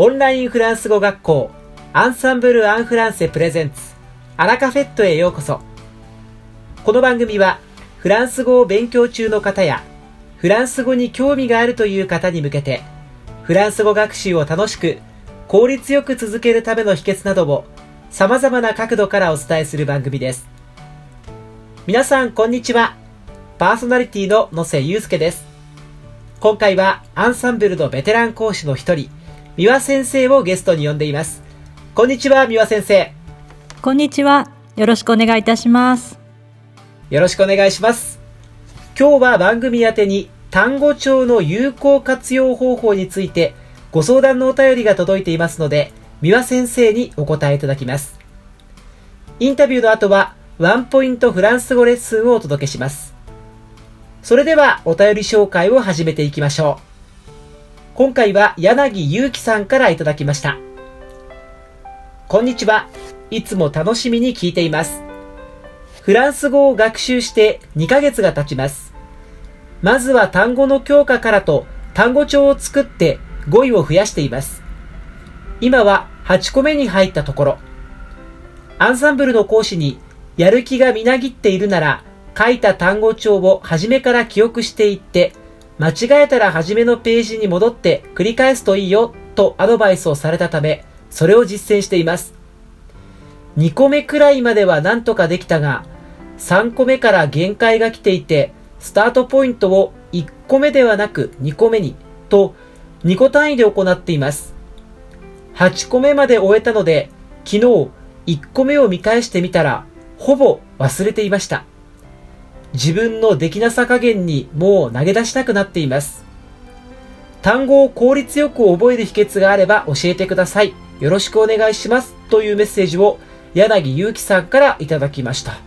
オンラインフランス語学校アンサンブル・アン・フランセプレゼンツアラカフェットへようこそ。この番組はフランス語を勉強中の方やフランス語に興味があるという方に向けてフランス語学習を楽しく効率よく続けるための秘訣などを様々な角度からお伝えする番組です。皆さんこんにちは。パーソナリティの野瀬祐介です。今回はアンサンブルのベテラン講師の一人三輪先生をゲストに呼んでいます。こんにちは三輪先生。こんにちは。よろしくお願いいたします。よろしくお願いします。今日は番組宛てに単語帳の有効活用方法についてご相談のお便りが届いていますので三輪先生にお答えいただきます。インタビューの後はワンポイントフランス語レッスンをお届けします。それではお便り紹介を始めていきましょう今回は柳祐樹さんからいただきました。こんにちは。いつも楽しみに聞いています。フランス語を学習して2ヶ月が経ちます。まずは単語の強化からと単語帳を作って語彙を増やしています。今は8個目に入ったところ。アンサンブルの講師にやる気がみなぎっているなら書いた単語帳を初めから記憶していって間違えたら初めのページに戻って繰り返すといいよとアドバイスをされたため、それを実践しています。2個目くらいまでは何とかできたが、3個目から限界が来ていて、スタートポイントを1個目ではなく2個目に、と2個単位で行っています。8個目まで終えたので、昨日1個目を見返してみたら、ほぼ忘れていました。自分のできなさ加減にもう投げ出したくなっています。単語を効率よく覚える秘訣があれば教えてください。よろしくお願いします。というメッセージを柳祐樹さんからいただきました。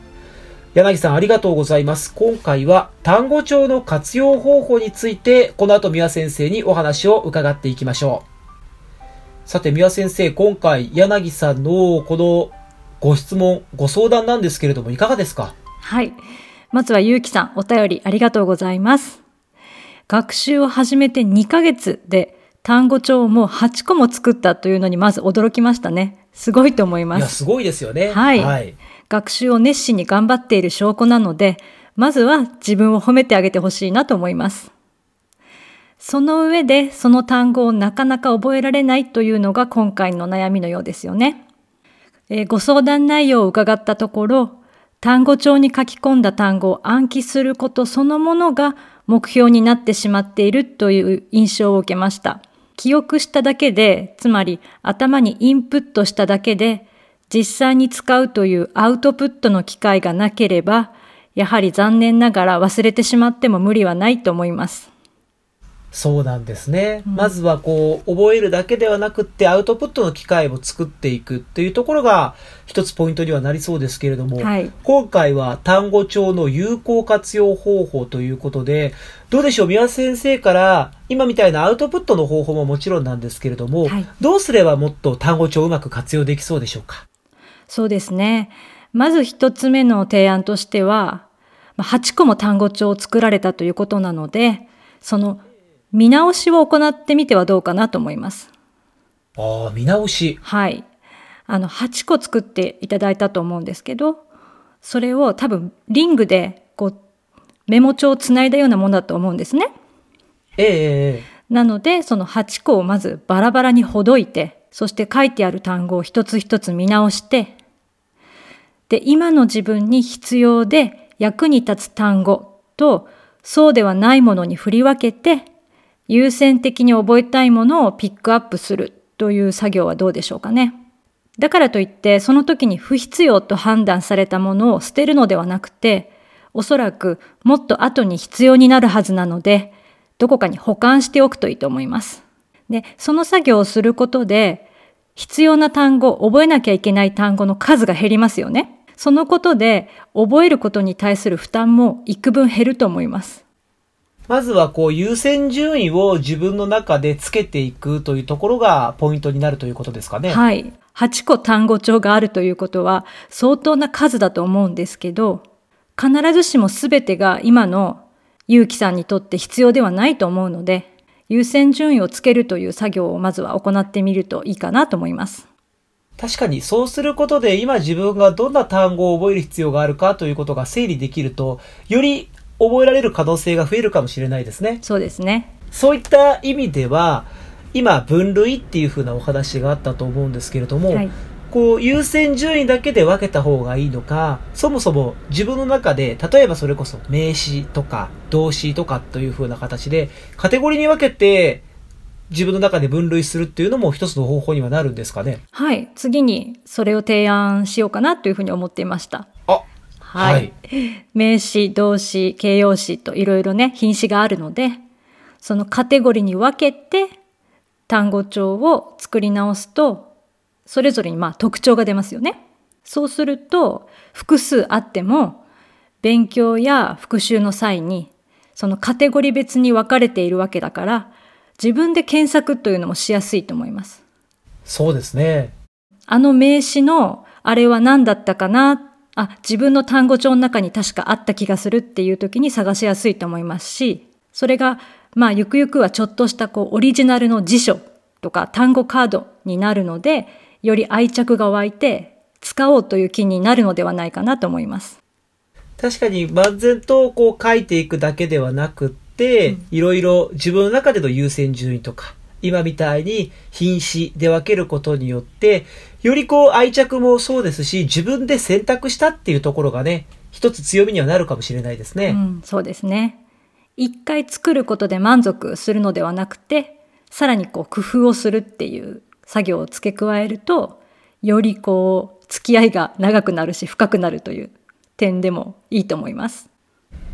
柳さんありがとうございます。今回は単語帳の活用方法について、この後三輪先生にお話を伺っていきましょう。さて三輪先生、今回柳さんのこのご質問、ご相談なんですけれどもいかがですか？はい。まずはゆうきさん、お便りありがとうございます。学習を始めて2ヶ月で単語帳も8個も作ったというのにまず驚きましたね。すごいと思います。いや、すごいですよね。はい。はい、学習を熱心に頑張っている証拠なので、まずは自分を褒めてあげてほしいなと思います。その上で、その単語をなかなか覚えられないというのが今回の悩みのようですよね。えー、ご相談内容を伺ったところ、単語帳に書き込んだ単語を暗記することそのものが目標になってしまっているという印象を受けました。記憶しただけで、つまり頭にインプットしただけで、実際に使うというアウトプットの機会がなければ、やはり残念ながら忘れてしまっても無理はないと思います。そうなんですね。うん、まずはこう、覚えるだけではなくってアウトプットの機会を作っていくっていうところが一つポイントにはなりそうですけれども、はい、今回は単語帳の有効活用方法ということで、どうでしょう、三輪先生から今みたいなアウトプットの方法ももちろんなんですけれども、はい、どうすればもっと単語帳をうまく活用できそうでしょうか？そうですね。まず一つ目の提案としては、8個も単語帳を作られたということなので、その見直しを行ってみてはどうかなと思います。ああ、見直し。はい。あの、8個作っていただいたと思うんですけど、それを多分リングでこうメモ帳をつないだようなものだと思うんですね。ええなので、その8個をまずバラバラにほどいて、そして書いてある単語を一つ一つ見直して、で、今の自分に必要で役に立つ単語と、そうではないものに振り分けて、優先的に覚えたいものをピックアップするという作業はどうでしょうかね。だからといって、その時に不必要と判断されたものを捨てるのではなくて、おそらくもっと後に必要になるはずなので、どこかに保管しておくといいと思います。で、その作業をすることで、必要な単語、覚えなきゃいけない単語の数が減りますよね。そのことで、覚えることに対する負担も幾分減ると思います。まずはこう優先順位を自分の中でつけていくというところがポイントになるということですかね。はい。8個単語帳があるということは相当な数だと思うんですけど、必ずしも全てが今の結城さんにとって必要ではないと思うので、優先順位をつけるという作業をまずは行ってみるといいかなと思います。確かにそうすることで今自分がどんな単語を覚える必要があるかということが整理できると、より覚えられる可能性が増えるかもしれないですね。そうですね。そういった意味では、今分類っていうふうなお話があったと思うんですけれども、はい。こう優先順位だけで分けた方がいいのか、そもそも自分の中で、例えばそれこそ名詞とか動詞とかというふうな形で、カテゴリーに分けて自分の中で分類するっていうのも一つの方法にはなるんですかね。はい。次にそれを提案しようかなというふうに思っていました。あ、はい。名詞、動詞、形容詞といろいろね、品詞があるので、そのカテゴリーに分けて単語帳を作り直すと、それぞれにまあ特徴が出ますよね。そうすると、複数あっても、勉強や復習の際に、そのカテゴリー別に分かれているわけだから、自分で検索というのもしやすいと思います。そうですね。あの名詞のあれは何だったかなあ、自分の単語帳の中に確かあった気がするっていう時に探しやすいと思いますし、それが、まあ、ゆくゆくはちょっとしたこう、オリジナルの辞書とか単語カードになるので、より愛着が湧いて、使おうという気になるのではないかなと思います。確かに万全とこう書いていくだけではなくって、いろいろ自分の中での優先順位とか、今みたいに品詞で分けることによって、よりこう愛着もそうですし、自分で選択したっていうところがね、一つ強みにはなるかもしれないですね。うん、そうですね。一回作ることで満足するのではなくて、さらにこう工夫をするっていう作業を付け加えると、よりこう付き合いが長くなるし深くなるという点でもいいと思います。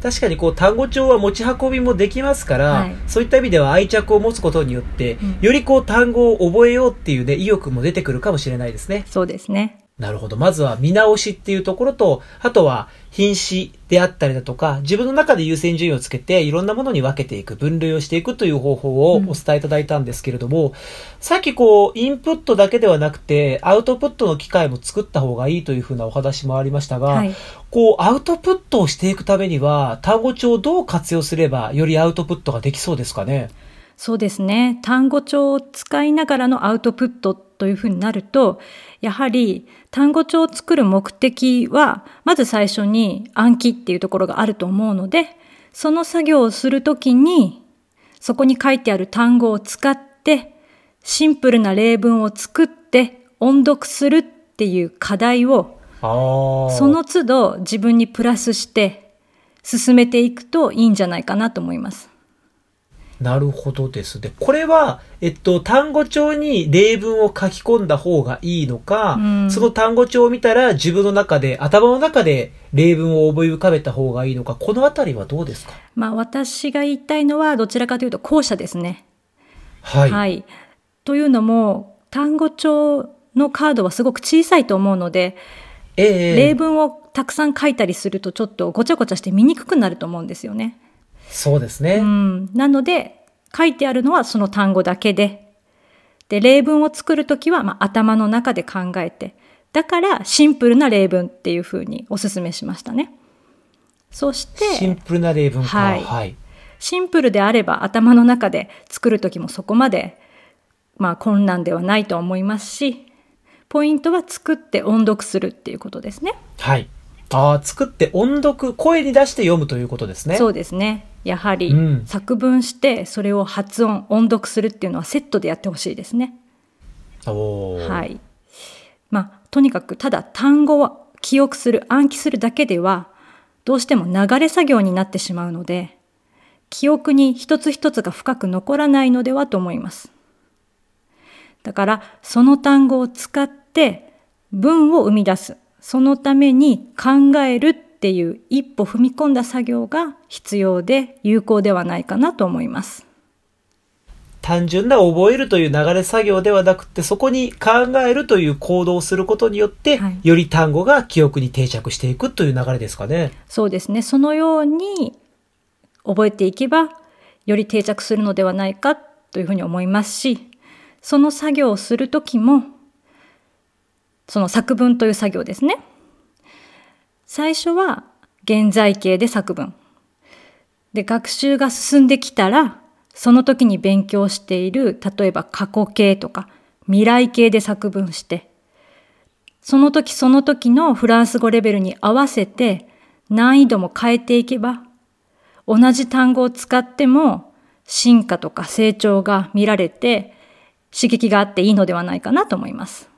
確かにこう単語帳は持ち運びもできますから、はいそういった意味では愛着を持つことによって、うんよりこう単語を覚えようっていうね、意欲も出てくるかもしれないですね。そうですね。なるほど。まずは見直しっていうところと、あとは品詞であったりだとか、自分の中で優先順位をつけて、いろんなものに分けていく、分類をしていくという方法をおうん伝えいただいたんですけれども、さっきこう、インプットだけではなくて、アウトプットの機会も作った方がいいというふうなお話もありましたが、はい。こう、アウトプットをしていくためには、単語帳をどう活用すれば、よりアウトプットができそうですかね？そうですね。単語帳を使いながらのアウトプットというふうになると、やはり単語帳を作る目的は、まず最初に暗記っていうところがあると思うので、その作業をするときに、そこに書いてある単語を使って、シンプルな例文を作って音読するっていう課題を。その都度自分にプラスして進めていくといいんじゃないかなと思います。なるほどですね。これは、えっと、単語帳に例文を書き込んだ方がいいのか、うんその単語帳を見たら自分の中で、頭の中で例文を思い浮かべた方がいいのか、このあたりはどうですか？まあ私が言いたいのはどちらかというと後者ですね。はい。というのも単語帳のカードはすごく小さいと思うので、ええ例文をたくさん書いたりするとちょっとごちゃごちゃして見にくくなると思うんですよね。そうですね。うん、なので書いてあるのはその単語だけでで例文を作るときは、まあ、頭の中で考えてだからシンプルな例文っていうふうにお勧めしましたね。そしてシンプルな例文か。はいはい。シンプルであれば頭の中で作る時もそこまでまあ困難ではないと思いますしポイントは作って音読するっていうことですね。はい。ああ、作って音読、声に出して読むということですね。そうですね。やはりうん作文してそれを発音音読するっていうのはセットでやってほしいですね。はい。まあとにかくただ単語を記憶する暗記するだけではどうしても流れ作業になってしまうので記憶に一つ一つが深く残らないのではと思います。だからその単語を使って文を生み出す。そのために考えるっていう一歩踏み込んだ作業が必要で有効ではないかなと思います。単純な覚えるという流れ作業ではなくて、そこに考えるという行動をすることによって、はいより単語が記憶に定着していくという流れですかね。そうですね。そのように覚えていけば、より定着するのではないかというふうに思いますし、その作業をするときも、その作文という作業ですね。最初は現在形で作文。で、学習が進んできたら、その時に勉強している、例えば過去形とか未来形で作文して、その時その時のフランス語レベルに合わせて難易度も変えていけば、同じ単語を使っても進化とか成長が見られて刺激があっていいのではないかなと思います。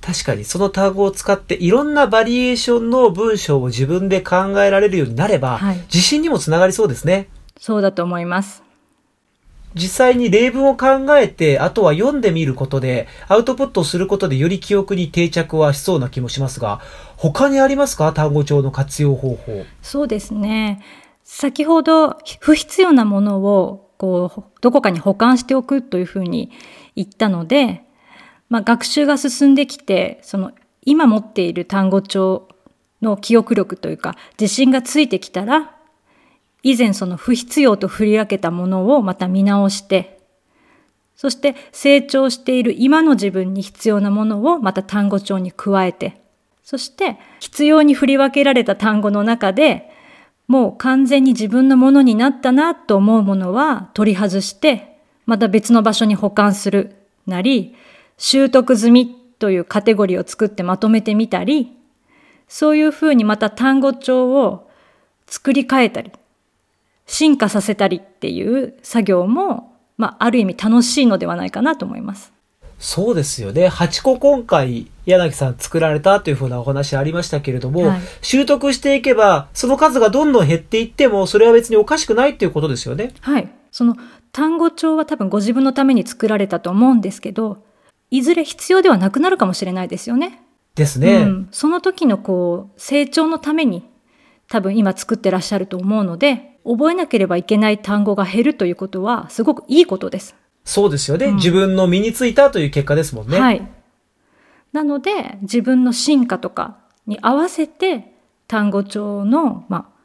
確かにその単語を使っていろんなバリエーションの文章を自分で考えられるようになれば、はい、自信にもつながりそうですね。そうだと思います。実際に例文を考えて、あとは読んでみることで、アウトプットすることでより記憶に定着はしそうな気もしますが、他にありますか？単語帳の活用方法。そうですね。先ほど不必要なものをこうどこかに保管しておくというふうに言ったので、まあ、学習が進んできてその今持っている単語帳の記憶力というか自信がついてきたら以前その不必要と振り分けたものをまた見直してそして成長している今の自分に必要なものをまた単語帳に加えてそして必要に振り分けられた単語の中でもう完全に自分のものになったなと思うものは取り外して、また別の場所に保管するなり、習得済みというカテゴリーを作ってまとめてみたり、そういうふうにまた単語帳を作り変えたり、進化させたりっていう作業も、まあ、ある意味楽しいのではないかなと思います。そうですよね。8個今回、柳さん作られたというふうなお話ありましたけれども、はい、習得していけば、その数がどんどん減っていっても、それは別におかしくないっていうことですよね。はい。その単語帳は多分ご自分のために作られたと思うんですけど、いずれ必要ではなくなるかもしれないですよね。ですね。うん、その時のこう、成長のために、多分今作ってらっしゃると思うので、覚えなければいけない単語が減るということは、すごくいいことです。そうですよね、うん、自分の身についたという結果ですもんね。はい。なので、自分の進化とかに合わせて、単語帳の、まあ、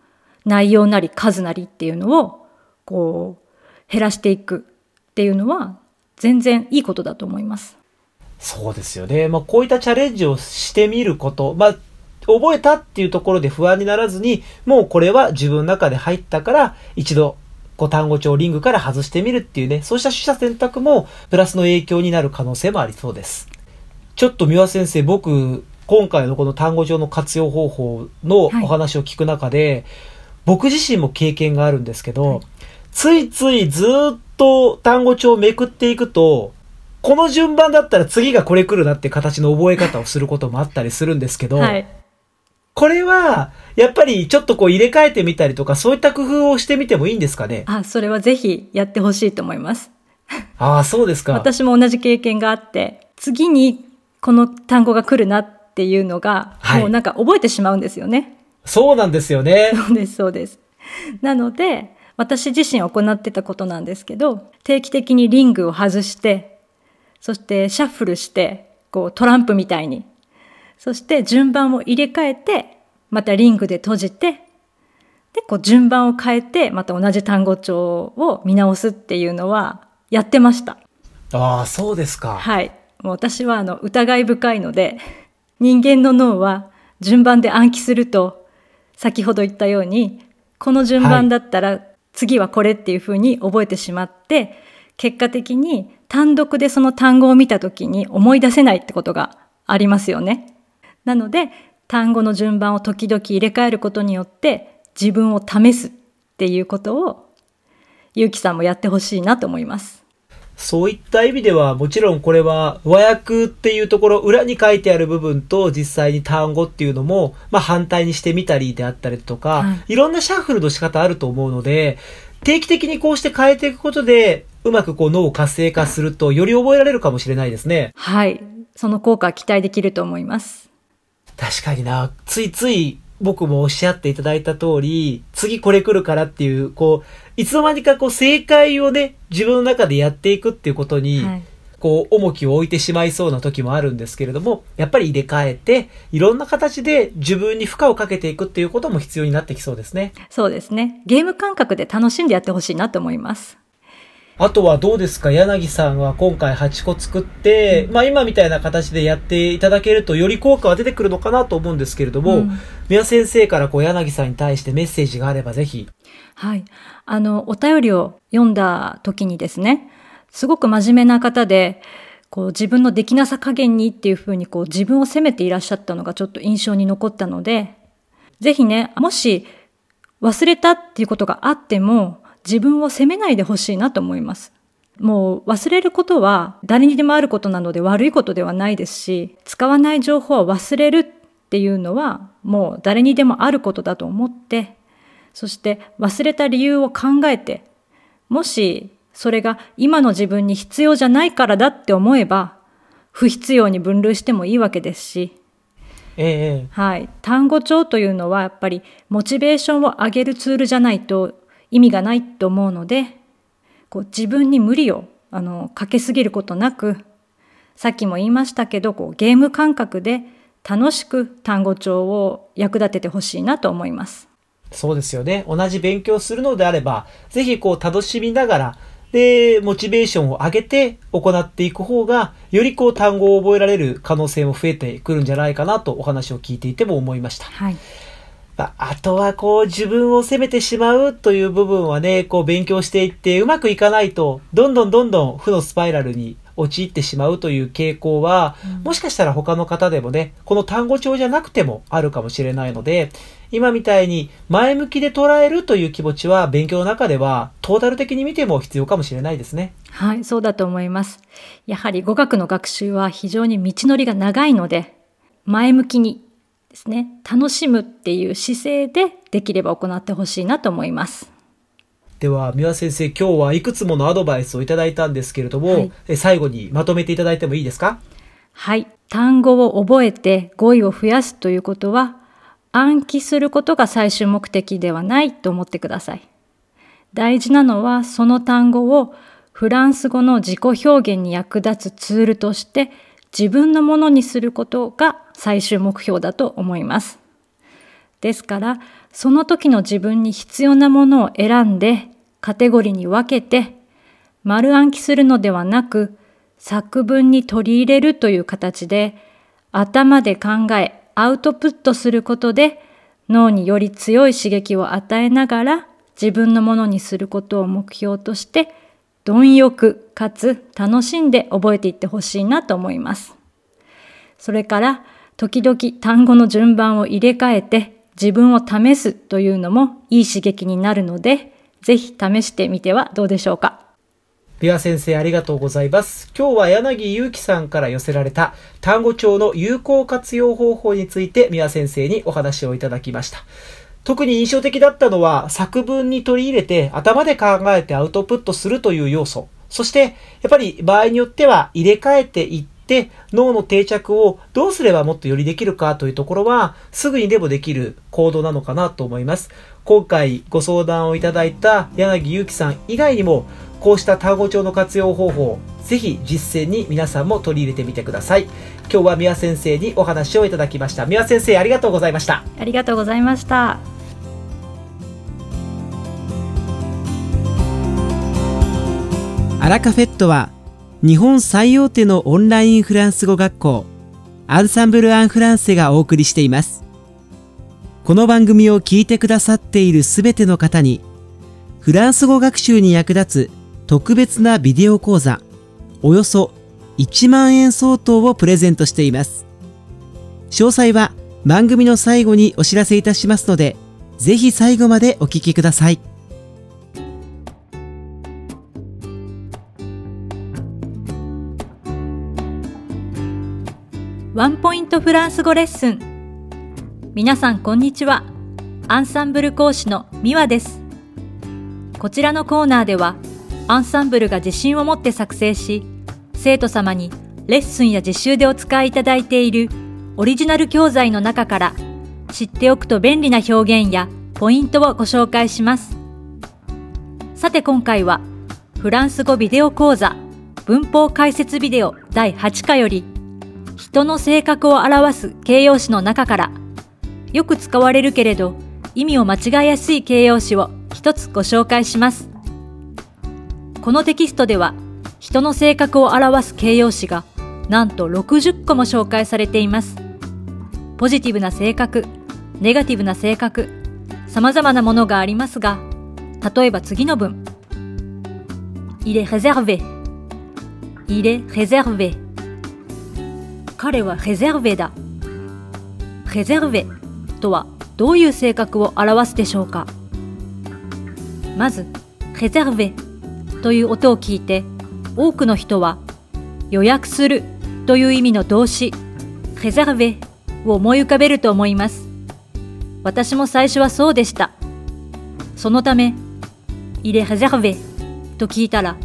内容なり数なりっていうのを、こう、減らしていくっていうのは、全然いいことだと思います。そうですよね。まあ、こういったチャレンジをしてみること、まあ、覚えたっていうところで不安にならずに、もうこれは自分の中で入ったから、一度こう単語帳リングから外してみるっていうね、そうした取捨選択もプラスの影響になる可能性もありそうです。ちょっと三輪先生、僕、今回のこの単語帳の活用方法のお話を聞く中で、はい、僕自身も経験があるんですけど、はい、ついついずっと単語帳をめくっていくと、この順番だったら次がこれ来るなって形の覚え方をすることもあったりするんですけど、はい、これは、やっぱりちょっとこう入れ替えてみたりとか、そういった工夫をしてみてもいいんですかね？あ、それはぜひやってほしいと思います。ああ、そうですか。私も同じ経験があって、次にこの単語が来るなっていうのが、はい、もうなんか覚えてしまうんですよね。そうなんですよね。そうです、そうです。なので、私自身行ってたことなんですけど、定期的にリングを外して、そしてシャッフルして、こうトランプみたいにそして順番を入れ替えて、またリングで閉じて、で、こう順番を変えて、また同じ単語帳を見直すっていうのはやってました。ああ、そうですか。はい。もう私はあの疑い深いので、人間の脳は順番で暗記すると、先ほど言ったように、この順番だったら次はこれっていうふうに覚えてしまって、結果的に単独でその単語を見た時に思い出せないってことがありますよね。なので単語の順番を時々入れ替えることによって自分を試すっていうことをゆうきさんもやってほしいなと思います。そういった意味では、もちろんこれは和訳っていうところ、裏に書いてある部分と実際に単語っていうのも、まあ反対にしてみたりであったりとか、はい、いろんなシャッフルの仕方あると思うので、定期的にこうして変えていくことで、うまくこう脳を活性化すると、より覚えられるかもしれないですね。はい。その効果は期待できると思います。確かにな、ついつい僕もおっしゃっていただいた通り、次これ来るからっていう、こう、いつの間にかこう正解をね、自分の中でやっていくっていうことに、はい、こう、重きを置いてしまいそうな時もあるんですけれども、やっぱり入れ替えて、いろんな形で自分に負荷をかけていくっていうことも必要になってきそうですね。そうですね。ゲーム感覚で楽しんでやってほしいなと思います。あとはどうですか？柳さんは今回8個作って、まあ今みたいな形でやっていただけるとより効果は出てくるのかなと思うんですけれども、うん宮先生からこう柳さんに対してメッセージがあればぜひ。はい。あの、お便りを読んだ時にですね、すごく真面目な方で、こう自分のできなさ加減にっていうふうにこう自分を責めていらっしゃったのがちょっと印象に残ったので、ぜひね、もし忘れたっていうことがあっても、自分を責めないでほしいなと思います。もう忘れることは誰にでもあることなので悪いことではないですし、使わない情報を忘れるっていうのはもう誰にでもあることだと思って、そして忘れた理由を考えて、もしそれが今の自分に必要じゃないからだって思えば、不必要に分類してもいいわけですし、ええはい。単語帳というのはやっぱりモチベーションを上げるツールじゃないと意味がないと思うので、こう自分に無理をあのかけすぎることなく、さっきも言いましたけど、こうゲーム感覚で楽しく単語帳を役立ててほしいなと思います。そうですよね。同じ勉強するのであれば、ぜひこう楽しみながら、で、モチベーションを上げて行っていく方が、よりこう単語を覚えられる可能性も増えてくるんじゃないかなとお話を聞いていても思いました。はい。まああとはこう自分を責めてしまうという部分はね、こう勉強していってうまくいかないと、どんどんどんどん負のスパイラルに陥ってしまうという傾向は、もしかしたら他の方でもね、この単語帳じゃなくてもあるかもしれないので、今みたいに前向きで捉えるという気持ちは勉強の中ではトータル的に見ても必要かもしれないですね。はい、そうだと思います。やはり語学の学習は非常に道のりが長いので、前向きにですね、楽しむっていう姿勢でできれば行ってほしいなと思います。では、三輪先生、今日はいくつものアドバイスをいただいたんですけれども、はいえ最後にまとめていただいてもいいですか？はい、単語を覚えて語彙を増やすということは、暗記することが最終目的ではないと思ってください。大事なのはその単語をフランス語の自己表現に役立つツールとして自分のものにすることが最終目標だと思います。ですから、その時の自分に必要なものを選んでカテゴリーに分けて丸暗記するのではなく作文に取り入れるという形で頭で考えアウトプットすることで脳により強い刺激を与えながら自分のものにすることを目標として貪欲かつ楽しんで覚えていってほしいなと思います。それから時々単語の順番を入れ替えて自分を試すというのもいい刺激になるのでぜひ試してみてはどうでしょうか。ビワ先生ありがとうございます。今日は柳祐樹さんから寄せられた単語帳の有効活用方法について三輪先生にお話をいただきました。特に印象的だったのは作文に取り入れて頭で考えてアウトプットするという要素。そして、やっぱり場合によっては入れ替えていって脳の定着をどうすればもっとよりできるかというところはすぐにでもできる行動なのかなと思います。今回ご相談をいただいた柳祐樹さん以外にもこうした単語帳の活用方法、ぜひ実践に皆さんも取り入れてみてください。今日は宮先生にお話をいただきました。宮先生ありがとうございました。ありがとうございました。アラカフェットは日本最大手のオンラインフランス語学校アンサンブル・アン・フランセがお送りしています。この番組を聞いてくださっているすべての方にフランス語学習に役立つ特別なビデオ講座およそ1万円相当をプレゼントしています。詳細は番組の最後にお知らせいたしますのでぜひ最後までお聞きください。ワンポイントフランス語レッスン。皆さんこんにちは。アンサンブル講師のミワです。こちらのコーナーでは、アンサンブルが自信を持って作成し、生徒様にレッスンや実習でお使いいただいているオリジナル教材の中から、知っておくと便利な表現やポイントをご紹介します。さて今回は、フランス語ビデオ講座文法解説ビデオ第8課より、人の性格を表す形容詞の中から、よく使われるけれど意味を間違えやすい形容詞を一つご紹介します。このテキストでは人の性格を表す形容詞がなんと60個も紹介されています。ポジティブな性格ネガティブな性格様々なものがありますが例えば次の文 Il est réservé Il est réservé 彼は réservé だ。réservé とはどういう性格を表すでしょうか？まず réservé という音を聞いて多くの人は予約するという意味の動詞 réservé を思い浮かべると思います。私も最初はそうでした。そのため Il est réservé と聞いたら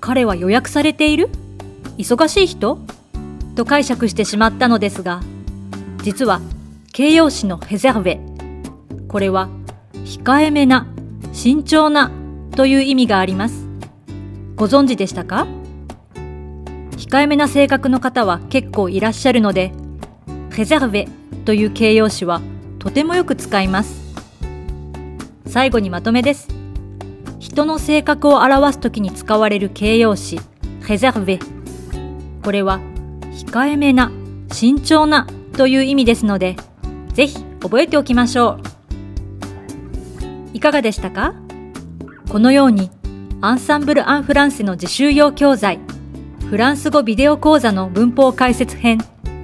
彼は予約されている？忙しい人？と解釈してしまったのですが実は形容詞の réservé これは控えめな慎重なという意味がありますご存知でしたか？控えめな性格の方は結構いらっしゃるので、レゼルベという形容詞はとてもよく使います。最後にまとめです。人の性格を表すときに使われる形容詞、レゼルベ。これは控えめな、慎重なという意味ですので、ぜひ覚えておきましょう。いかがでしたか？このようにアンサンブル・アン・フランセの自習用教材フランス語ビデオ講座の文法解説編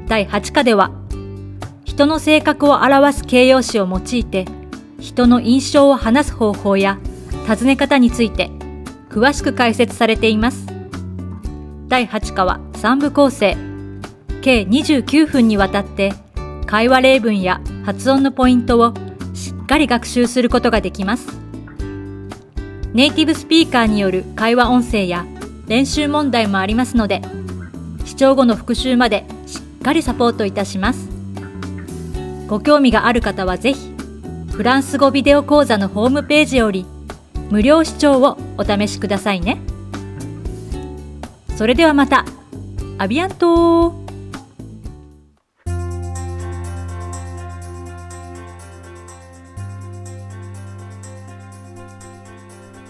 第8課では人の性格を表す形容詞を用いて人の印象を話す方法や尋ね方について詳しく解説されています。第8課は3部構成。計29分にわたって会話例文や発音のポイントをしっかり学習することができますネイティブスピーカーによる会話音声や練習問題もありますので、視聴後の復習までしっかりサポートいたします。ご興味がある方はぜひ、フランス語ビデオ講座のホームページより無料視聴をお試しくださいね。それではまた、アビアント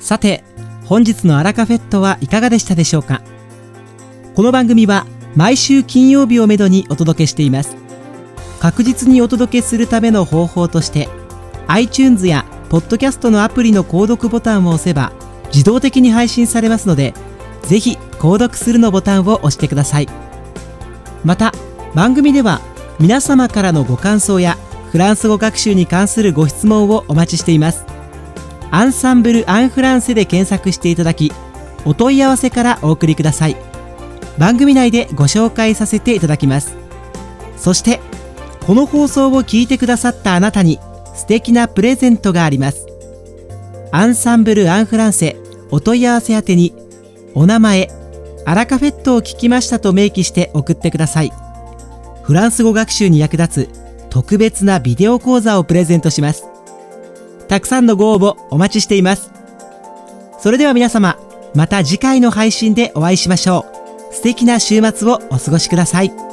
さて、本日のアラカフェットはいかがでしたでしょうか？この番組は毎週金曜日をめどにお届けしています。確実にお届けするための方法として、iTunes や Podcast のアプリの購読ボタンを押せば自動的に配信されますので、ぜひ購読するのボタンを押してください。また、番組では皆様からのご感想やフランス語学習に関するご質問をお待ちしています。アンサンブル・アン・フランセで検索していただきお問い合わせからお送りください。番組内でご紹介させていただきます。そしてこの放送を聞いてくださったあなたに素敵なプレゼントがあります。アンサンブル・アン・フランセお問い合わせ宛てにお名前アラカフェットを聞きましたと明記して送ってください。フランス語学習に役立つ特別なビデオ講座をプレゼントします。たくさんのご応募お待ちしています。それでは皆様、また次回の配信でお会いしましょう。素敵な週末をお過ごしください。